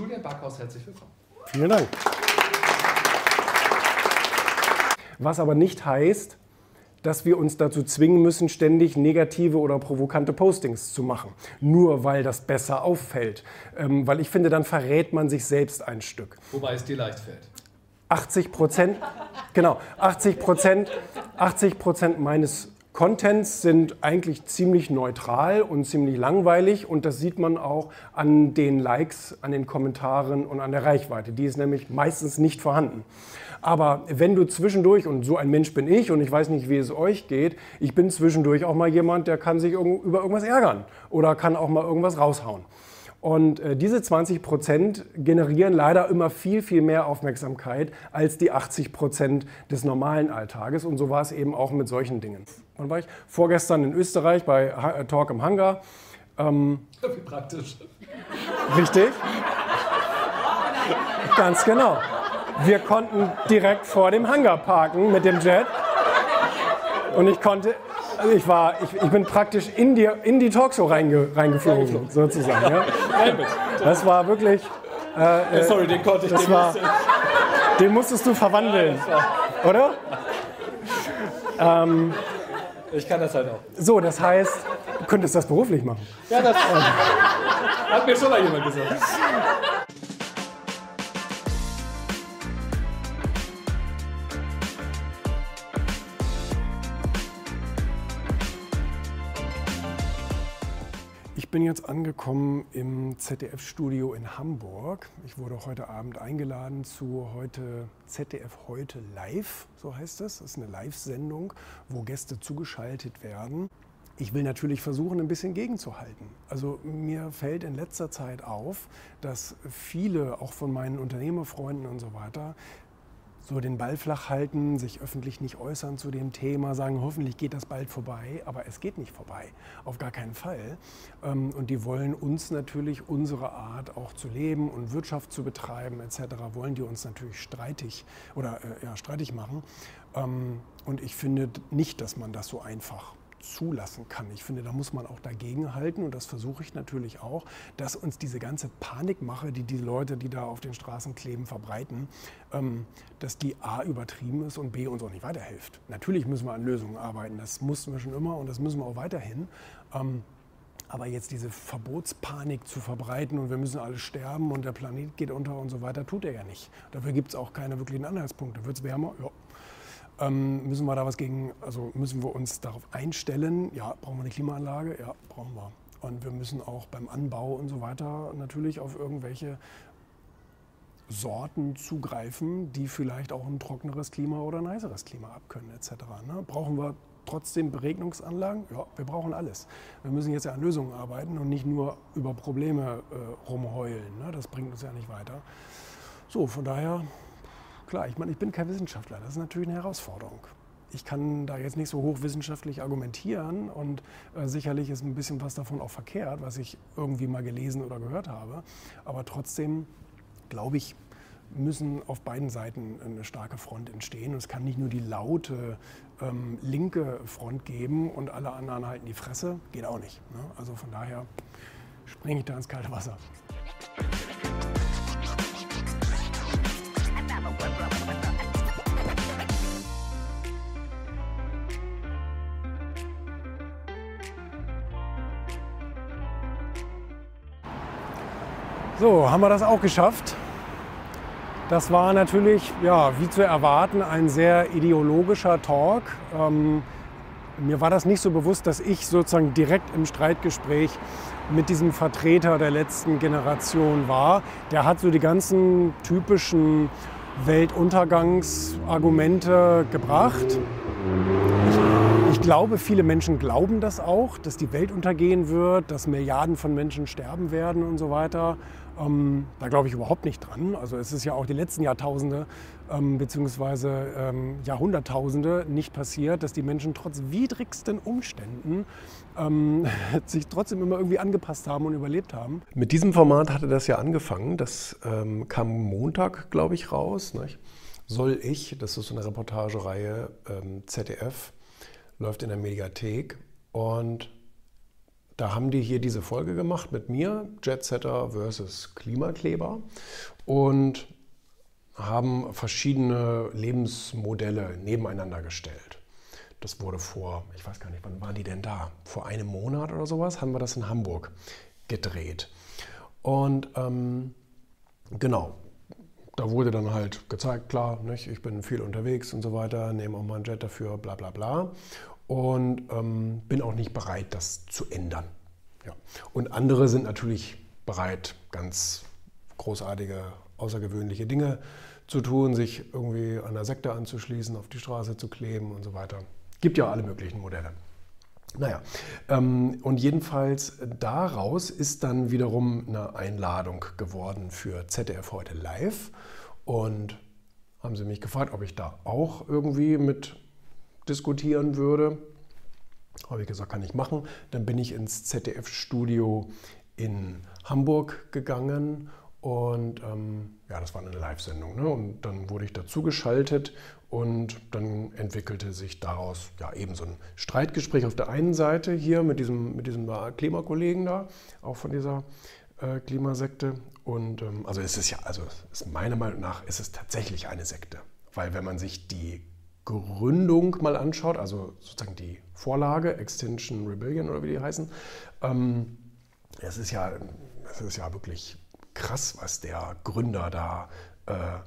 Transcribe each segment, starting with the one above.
Julian Backhaus, herzlich willkommen. Vielen Dank. Was aber nicht heißt, dass wir uns dazu zwingen müssen, ständig negative oder provokante Postings zu machen. Nur weil das besser auffällt. Ähm, weil ich finde, dann verrät man sich selbst ein Stück. Wobei es dir leicht fällt. 80 Prozent, genau, 80 Prozent, 80 Prozent meines Contents sind eigentlich ziemlich neutral und ziemlich langweilig und das sieht man auch an den Likes, an den Kommentaren und an der Reichweite. Die ist nämlich meistens nicht vorhanden. Aber wenn du zwischendurch, und so ein Mensch bin ich und ich weiß nicht, wie es euch geht, ich bin zwischendurch auch mal jemand, der kann sich über irgendwas ärgern oder kann auch mal irgendwas raushauen. Und äh, diese 20 Prozent generieren leider immer viel, viel mehr Aufmerksamkeit als die 80 Prozent des normalen Alltages. Und so war es eben auch mit solchen Dingen. Wann war ich? Vorgestern in Österreich bei äh, Talk im Hangar. Ähm, Wie praktisch. Richtig. Ganz genau. Wir konnten direkt vor dem Hangar parken mit dem Jet. Und ich konnte, also ich war, ich, ich bin praktisch in die, in die Talkshow reinge, reingeflogen, sozusagen. Ja. Das war wirklich. Äh, äh, Sorry, den konnte ich. Das war, den musstest du verwandeln, oder? Ähm, ich kann das halt auch. So, das heißt, du könntest das beruflich machen. Ja, das hat mir schon mal jemand gesagt. Ich bin jetzt angekommen im ZDF-Studio in Hamburg. Ich wurde heute Abend eingeladen zu heute ZDF heute live, so heißt es. Das ist eine Live-Sendung, wo Gäste zugeschaltet werden. Ich will natürlich versuchen, ein bisschen gegenzuhalten. Also mir fällt in letzter Zeit auf, dass viele, auch von meinen Unternehmerfreunden und so weiter, so den Ball flach halten, sich öffentlich nicht äußern zu dem Thema, sagen, hoffentlich geht das bald vorbei, aber es geht nicht vorbei, auf gar keinen Fall. Ähm, und die wollen uns natürlich unsere Art auch zu leben und Wirtschaft zu betreiben etc., wollen die uns natürlich streitig oder äh, ja, streitig machen. Ähm, und ich finde nicht, dass man das so einfach zulassen kann. Ich finde, da muss man auch dagegen halten und das versuche ich natürlich auch, dass uns diese ganze Panikmache, die die Leute, die da auf den Straßen kleben, verbreiten, ähm, dass die A übertrieben ist und B uns auch nicht weiterhilft. Natürlich müssen wir an Lösungen arbeiten, das mussten wir schon immer und das müssen wir auch weiterhin. Ähm, aber jetzt diese Verbotspanik zu verbreiten und wir müssen alle sterben und der Planet geht unter und so weiter, tut er ja nicht. Dafür gibt es auch keine wirklichen Anhaltspunkte. Wird es wärmer? Ja, ähm, müssen wir da was gegen, also müssen wir uns darauf einstellen? Ja, brauchen wir eine Klimaanlage? Ja, brauchen wir. Und wir müssen auch beim Anbau und so weiter natürlich auf irgendwelche Sorten zugreifen, die vielleicht auch ein trockeneres Klima oder ein heißeres Klima abkönnen etc. Ne? Brauchen wir trotzdem Beregnungsanlagen? Ja, wir brauchen alles. Wir müssen jetzt ja an Lösungen arbeiten und nicht nur über Probleme äh, rumheulen. Ne? Das bringt uns ja nicht weiter. So, von daher Klar, ich meine, ich bin kein Wissenschaftler. Das ist natürlich eine Herausforderung. Ich kann da jetzt nicht so hochwissenschaftlich argumentieren und äh, sicherlich ist ein bisschen was davon auch verkehrt, was ich irgendwie mal gelesen oder gehört habe. Aber trotzdem glaube ich, müssen auf beiden Seiten eine starke Front entstehen. Und es kann nicht nur die laute ähm, linke Front geben und alle anderen halten die Fresse. Geht auch nicht. Ne? Also von daher springe ich da ins kalte Wasser. So, haben wir das auch geschafft. Das war natürlich, ja, wie zu erwarten, ein sehr ideologischer Talk. Ähm, mir war das nicht so bewusst, dass ich sozusagen direkt im Streitgespräch mit diesem Vertreter der letzten Generation war. Der hat so die ganzen typischen Weltuntergangsargumente gebracht. Ich, glaube, viele Menschen glauben das auch, dass die Welt untergehen wird, dass Milliarden von Menschen sterben werden und so weiter. Ähm, da glaube ich überhaupt nicht dran. Also es ist ja auch die letzten Jahrtausende ähm, bzw. Ähm, Jahrhunderttausende nicht passiert, dass die Menschen trotz widrigsten Umständen ähm, sich trotzdem immer irgendwie angepasst haben und überlebt haben. Mit diesem Format hatte das ja angefangen. Das ähm, kam Montag, glaube ich, raus. Nicht? Soll ich, das ist so eine Reportagereihe ähm, ZDF, läuft in der Mediathek und da haben die hier diese Folge gemacht mit mir, Jetsetter versus Klimakleber. Und haben verschiedene Lebensmodelle nebeneinander gestellt. Das wurde vor, ich weiß gar nicht, wann waren die denn da? Vor einem Monat oder sowas haben wir das in Hamburg gedreht. Und ähm, genau, da wurde dann halt gezeigt, klar, nicht, ich bin viel unterwegs und so weiter, nehme auch mal einen Jet dafür, bla bla bla. Und ähm, bin auch nicht bereit, das zu ändern. Ja. Und andere sind natürlich bereit, ganz großartige, außergewöhnliche Dinge zu tun, sich irgendwie der Sekte anzuschließen, auf die Straße zu kleben und so weiter. Gibt ja alle möglichen Modelle. Naja, ähm, und jedenfalls daraus ist dann wiederum eine Einladung geworden für ZDF heute live. Und haben sie mich gefragt, ob ich da auch irgendwie mit diskutieren würde. Habe ich gesagt, kann ich machen. Dann bin ich ins ZDF-Studio in Hamburg gegangen und ähm, ja, das war eine Live-Sendung. Ne? Und dann wurde ich dazu geschaltet und dann entwickelte sich daraus ja eben so ein Streitgespräch auf der einen Seite hier mit diesem, mit diesem Klimakollegen da, auch von dieser äh, Klimasekte. Und ähm, also es ist ja, also ist meiner Meinung nach ist es tatsächlich eine Sekte. Weil wenn man sich die Gründung mal anschaut, also sozusagen die Vorlage, Extinction Rebellion oder wie die heißen, ähm, es ist ja, es ist ja wirklich krass, was der Gründer da äh,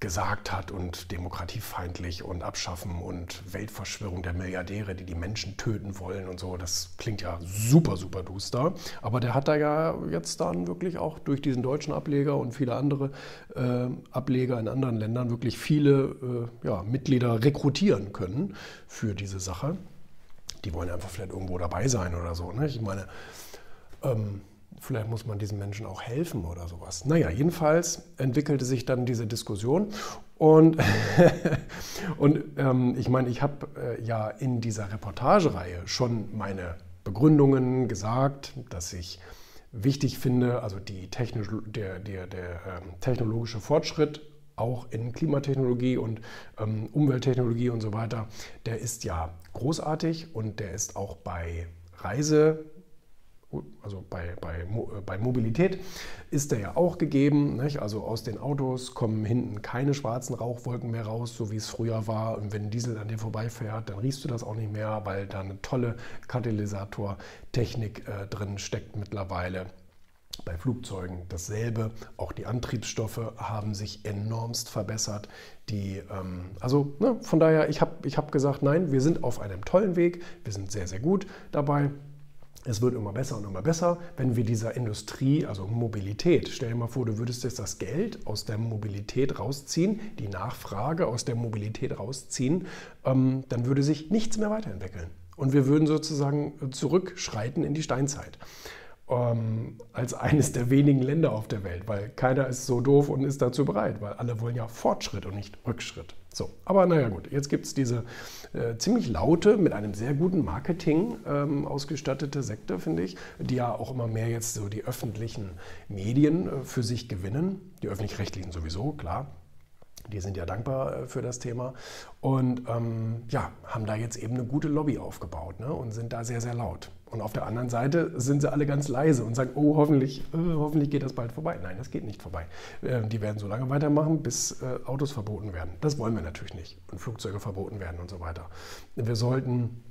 gesagt hat und demokratiefeindlich und Abschaffen und Weltverschwörung der Milliardäre, die die Menschen töten wollen und so. Das klingt ja super, super duster. Aber der hat da ja jetzt dann wirklich auch durch diesen deutschen Ableger und viele andere äh, Ableger in anderen Ländern wirklich viele äh, ja, Mitglieder rekrutieren können für diese Sache. Die wollen einfach vielleicht irgendwo dabei sein oder so. Ne? Ich meine, ähm, Vielleicht muss man diesen Menschen auch helfen oder sowas. Naja, jedenfalls entwickelte sich dann diese Diskussion. Und, und ähm, ich meine, ich habe äh, ja in dieser Reportagereihe schon meine Begründungen gesagt, dass ich wichtig finde, also die Techno der, der, der ähm, technologische Fortschritt auch in Klimatechnologie und ähm, Umwelttechnologie und so weiter, der ist ja großartig und der ist auch bei Reise also bei, bei, äh, bei Mobilität ist der ja auch gegeben. Nicht? Also aus den Autos kommen hinten keine schwarzen Rauchwolken mehr raus, so wie es früher war. Und wenn ein Diesel an dir vorbeifährt, dann riechst du das auch nicht mehr, weil da eine tolle Katalysatortechnik äh, drin steckt mittlerweile. Bei Flugzeugen dasselbe. Auch die Antriebsstoffe haben sich enormst verbessert. Die, ähm, also ne, von daher, ich habe ich hab gesagt, nein, wir sind auf einem tollen Weg. Wir sind sehr, sehr gut dabei. Es wird immer besser und immer besser, wenn wir dieser Industrie, also Mobilität, stell dir mal vor, du würdest jetzt das Geld aus der Mobilität rausziehen, die Nachfrage aus der Mobilität rausziehen, ähm, dann würde sich nichts mehr weiterentwickeln. Und wir würden sozusagen zurückschreiten in die Steinzeit ähm, als eines der wenigen Länder auf der Welt, weil keiner ist so doof und ist dazu bereit, weil alle wollen ja Fortschritt und nicht Rückschritt. So, aber naja gut, jetzt gibt es diese äh, ziemlich laute, mit einem sehr guten Marketing ähm, ausgestattete Sekte, finde ich, die ja auch immer mehr jetzt so die öffentlichen Medien äh, für sich gewinnen, die öffentlich-rechtlichen sowieso, klar, die sind ja dankbar äh, für das Thema und ähm, ja, haben da jetzt eben eine gute Lobby aufgebaut ne, und sind da sehr, sehr laut. Und auf der anderen Seite sind sie alle ganz leise und sagen, oh, hoffentlich, äh, hoffentlich geht das bald vorbei. Nein, das geht nicht vorbei. Äh, die werden so lange weitermachen, bis äh, Autos verboten werden. Das wollen wir natürlich nicht. Und Flugzeuge verboten werden und so weiter. Wir sollten,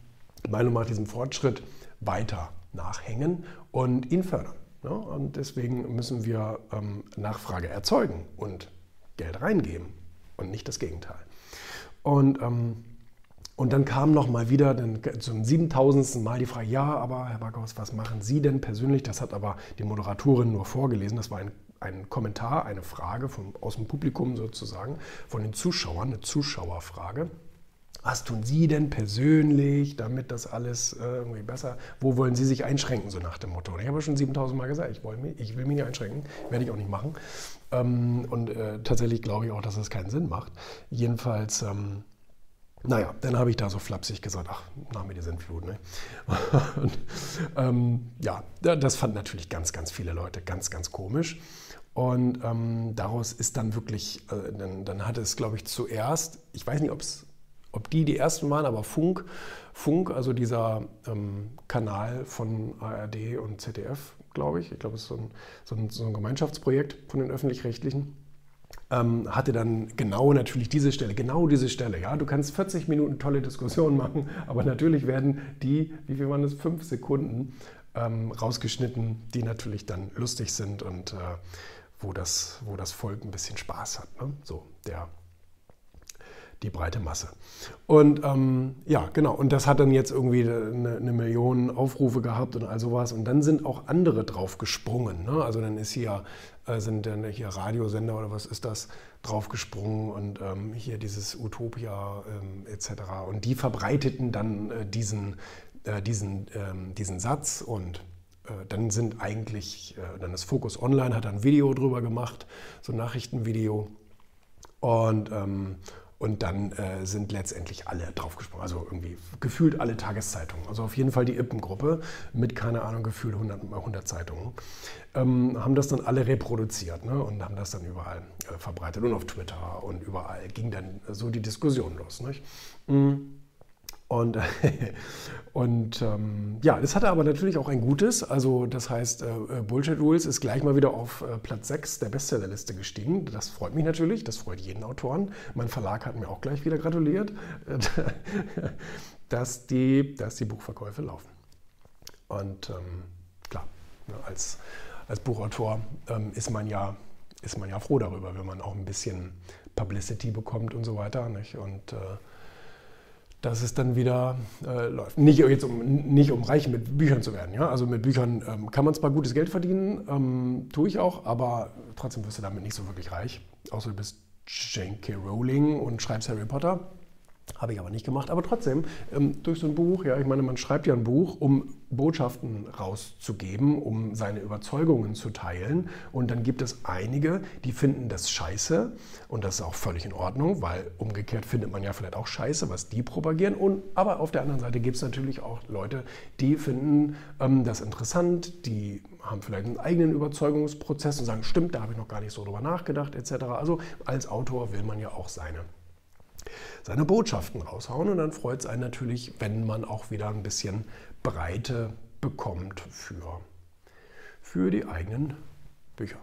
meiner Meinung nach, diesem Fortschritt weiter nachhängen und ihn fördern. Ja? Und deswegen müssen wir ähm, Nachfrage erzeugen und Geld reingeben und nicht das Gegenteil. Und ähm, und dann kam noch mal wieder dann zum 7000. Mal die Frage, ja, aber Herr Backhaus, was machen Sie denn persönlich? Das hat aber die Moderatorin nur vorgelesen. Das war ein, ein Kommentar, eine Frage vom, aus dem Publikum sozusagen, von den Zuschauern, eine Zuschauerfrage. Was tun Sie denn persönlich, damit das alles äh, irgendwie besser, wo wollen Sie sich einschränken, so nach dem Motto? Ich habe schon 7000 Mal gesagt, ich, mich, ich will mich nicht einschränken, werde ich auch nicht machen. Ähm, und äh, tatsächlich glaube ich auch, dass das keinen Sinn macht. Jedenfalls ähm, naja, dann habe ich da so flapsig gesagt, ach, nach mir die Sintflut. Ne? Und, ähm, ja, das fanden natürlich ganz, ganz viele Leute ganz, ganz komisch. Und ähm, daraus ist dann wirklich, äh, dann, dann hatte es, glaube ich, zuerst, ich weiß nicht, ob es ob die die ersten waren, aber Funk, Funk, also dieser ähm, Kanal von ARD und ZDF, glaube ich, ich glaube, es ist so ein, so ein, so ein Gemeinschaftsprojekt von den öffentlich-rechtlichen, ähm, hatte dann genau natürlich diese Stelle, genau diese Stelle. Ja, du kannst 40 Minuten tolle Diskussionen machen, aber natürlich werden die, wie viel waren das, fünf Sekunden ähm, rausgeschnitten, die natürlich dann lustig sind und äh, wo, das, wo das Volk ein bisschen Spaß hat. Ne? So, der die breite Masse. Und ähm, ja, genau. Und das hat dann jetzt irgendwie eine, eine, Million Aufrufe gehabt und all sowas. Und dann sind auch andere drauf gesprungen. Ne? Also dann ist hier, äh, sind dann hier Radiosender oder was ist das, drauf gesprungen und ähm, hier dieses Utopia ähm, etc. Und die verbreiteten dann äh, diesen, äh, diesen, ähm, diesen Satz und äh, dann sind eigentlich, äh, dann ist Focus Online, hat ein Video drüber gemacht, so ein Nachrichtenvideo. Und, ähm, und dann äh, sind letztendlich alle draufgesprungen. Also irgendwie gefühlt alle Tageszeitungen. Also auf jeden Fall die Ippengruppe mit, keine Ahnung, gefühlt 100, 100 Zeitungen. Ähm, haben das dann alle reproduziert ne? und haben das dann überall äh, verbreitet. Und auf Twitter und überall ging dann so die Diskussion los. Nicht? Mhm. Und, und ähm, ja, das hatte aber natürlich auch ein Gutes. Also das heißt, äh, Bullshit Rules ist gleich mal wieder auf äh, Platz 6 der Bestsellerliste gestiegen. Das freut mich natürlich, das freut jeden Autoren. Mein Verlag hat mir auch gleich wieder gratuliert, dass, die, dass die Buchverkäufe laufen. Und ähm, klar, ne, als, als Buchautor ähm, ist, man ja, ist man ja froh darüber, wenn man auch ein bisschen Publicity bekommt und so weiter. Nicht? Und äh, dass es dann wieder äh, läuft. Nicht, jetzt um, nicht um reich mit Büchern zu werden. Ja? Also mit Büchern ähm, kann man zwar gutes Geld verdienen, ähm, tue ich auch, aber trotzdem wirst du damit nicht so wirklich reich. Außer du bist Jane K. Rowling und schreibst Harry Potter. Habe ich aber nicht gemacht. Aber trotzdem, ähm, durch so ein Buch, ja, ich meine, man schreibt ja ein Buch, um Botschaften rauszugeben, um seine Überzeugungen zu teilen. Und dann gibt es einige, die finden das scheiße. Und das ist auch völlig in Ordnung, weil umgekehrt findet man ja vielleicht auch scheiße, was die propagieren. Und, aber auf der anderen Seite gibt es natürlich auch Leute, die finden ähm, das interessant, die haben vielleicht einen eigenen Überzeugungsprozess und sagen, stimmt, da habe ich noch gar nicht so drüber nachgedacht, etc. Also als Autor will man ja auch seine seine Botschaften raushauen. Und dann freut es einen natürlich, wenn man auch wieder ein bisschen Breite bekommt für, für die eigenen Bücher.